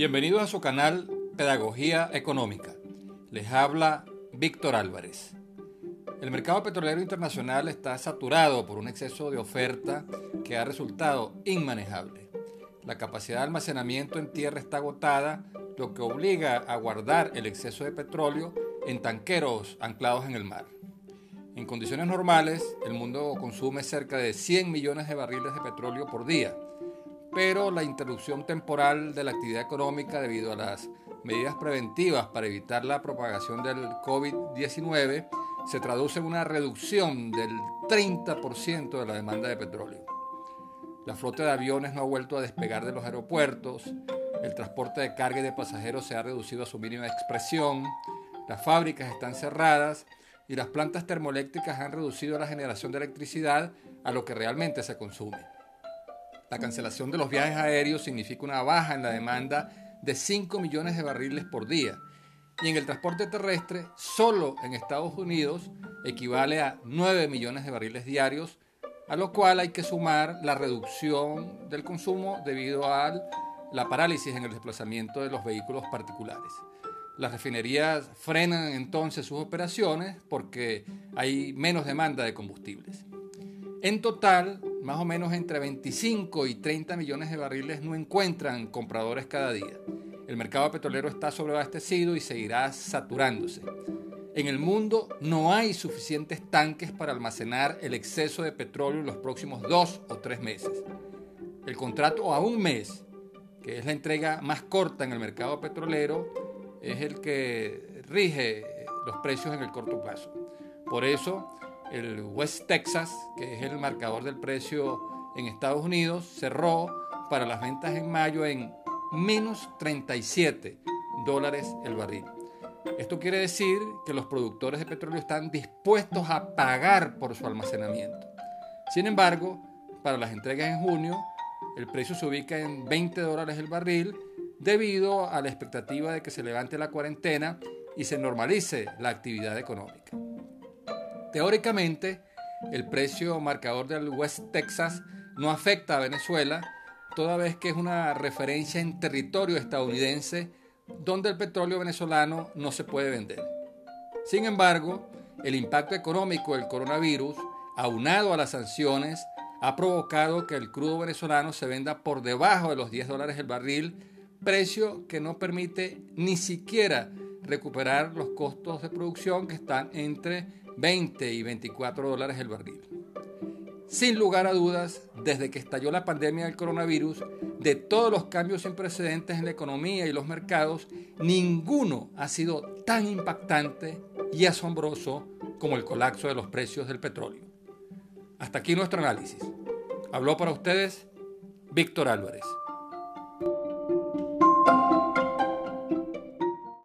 Bienvenidos a su canal Pedagogía Económica. Les habla Víctor Álvarez. El mercado petrolero internacional está saturado por un exceso de oferta que ha resultado inmanejable. La capacidad de almacenamiento en tierra está agotada, lo que obliga a guardar el exceso de petróleo en tanqueros anclados en el mar. En condiciones normales, el mundo consume cerca de 100 millones de barriles de petróleo por día, pero la interrupción temporal de la actividad económica debido a las medidas preventivas para evitar la propagación del COVID-19 se traduce en una reducción del 30% de la demanda de petróleo. La flota de aviones no ha vuelto a despegar de los aeropuertos, el transporte de carga y de pasajeros se ha reducido a su mínima expresión, las fábricas están cerradas y las plantas termoeléctricas han reducido la generación de electricidad a lo que realmente se consume. La cancelación de los viajes aéreos significa una baja en la demanda de 5 millones de barriles por día y en el transporte terrestre, solo en Estados Unidos, equivale a 9 millones de barriles diarios, a lo cual hay que sumar la reducción del consumo debido a la parálisis en el desplazamiento de los vehículos particulares. Las refinerías frenan entonces sus operaciones porque hay menos demanda de combustibles. En total, más o menos entre 25 y 30 millones de barriles no encuentran compradores cada día. El mercado petrolero está sobreabastecido y seguirá saturándose. En el mundo no hay suficientes tanques para almacenar el exceso de petróleo en los próximos dos o tres meses. El contrato a un mes, que es la entrega más corta en el mercado petrolero, es el que rige los precios en el corto plazo. Por eso, el West Texas, que es el marcador del precio en Estados Unidos, cerró para las ventas en mayo en menos 37 dólares el barril. Esto quiere decir que los productores de petróleo están dispuestos a pagar por su almacenamiento. Sin embargo, para las entregas en junio, el precio se ubica en 20 dólares el barril debido a la expectativa de que se levante la cuarentena y se normalice la actividad económica. Teóricamente, el precio marcador del West Texas no afecta a Venezuela, toda vez que es una referencia en territorio estadounidense donde el petróleo venezolano no se puede vender. Sin embargo, el impacto económico del coronavirus, aunado a las sanciones, ha provocado que el crudo venezolano se venda por debajo de los 10 dólares el barril precio que no permite ni siquiera recuperar los costos de producción que están entre 20 y 24 dólares el barril. Sin lugar a dudas, desde que estalló la pandemia del coronavirus, de todos los cambios sin precedentes en la economía y los mercados, ninguno ha sido tan impactante y asombroso como el colapso de los precios del petróleo. Hasta aquí nuestro análisis. Habló para ustedes Víctor Álvarez.